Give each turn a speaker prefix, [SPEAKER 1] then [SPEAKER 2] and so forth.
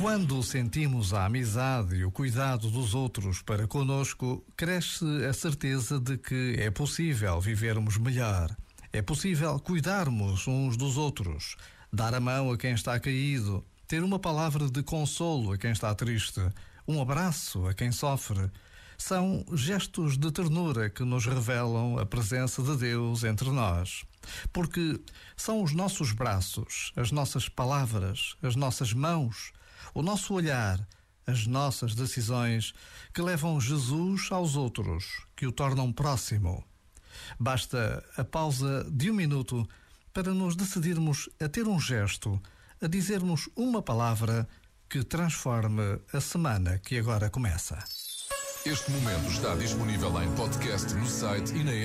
[SPEAKER 1] Quando sentimos a amizade e o cuidado dos outros para conosco, cresce a certeza de que é possível vivermos melhor. É possível cuidarmos uns dos outros, dar a mão a quem está caído, ter uma palavra de consolo a quem está triste, um abraço a quem sofre. São gestos de ternura que nos revelam a presença de Deus entre nós. Porque são os nossos braços, as nossas palavras, as nossas mãos o nosso olhar, as nossas decisões que levam Jesus aos outros, que o tornam próximo. Basta a pausa de um minuto para nos decidirmos a ter um gesto, a dizermos uma palavra que transforme a semana que agora começa.
[SPEAKER 2] Este momento está disponível em podcast no site e na app.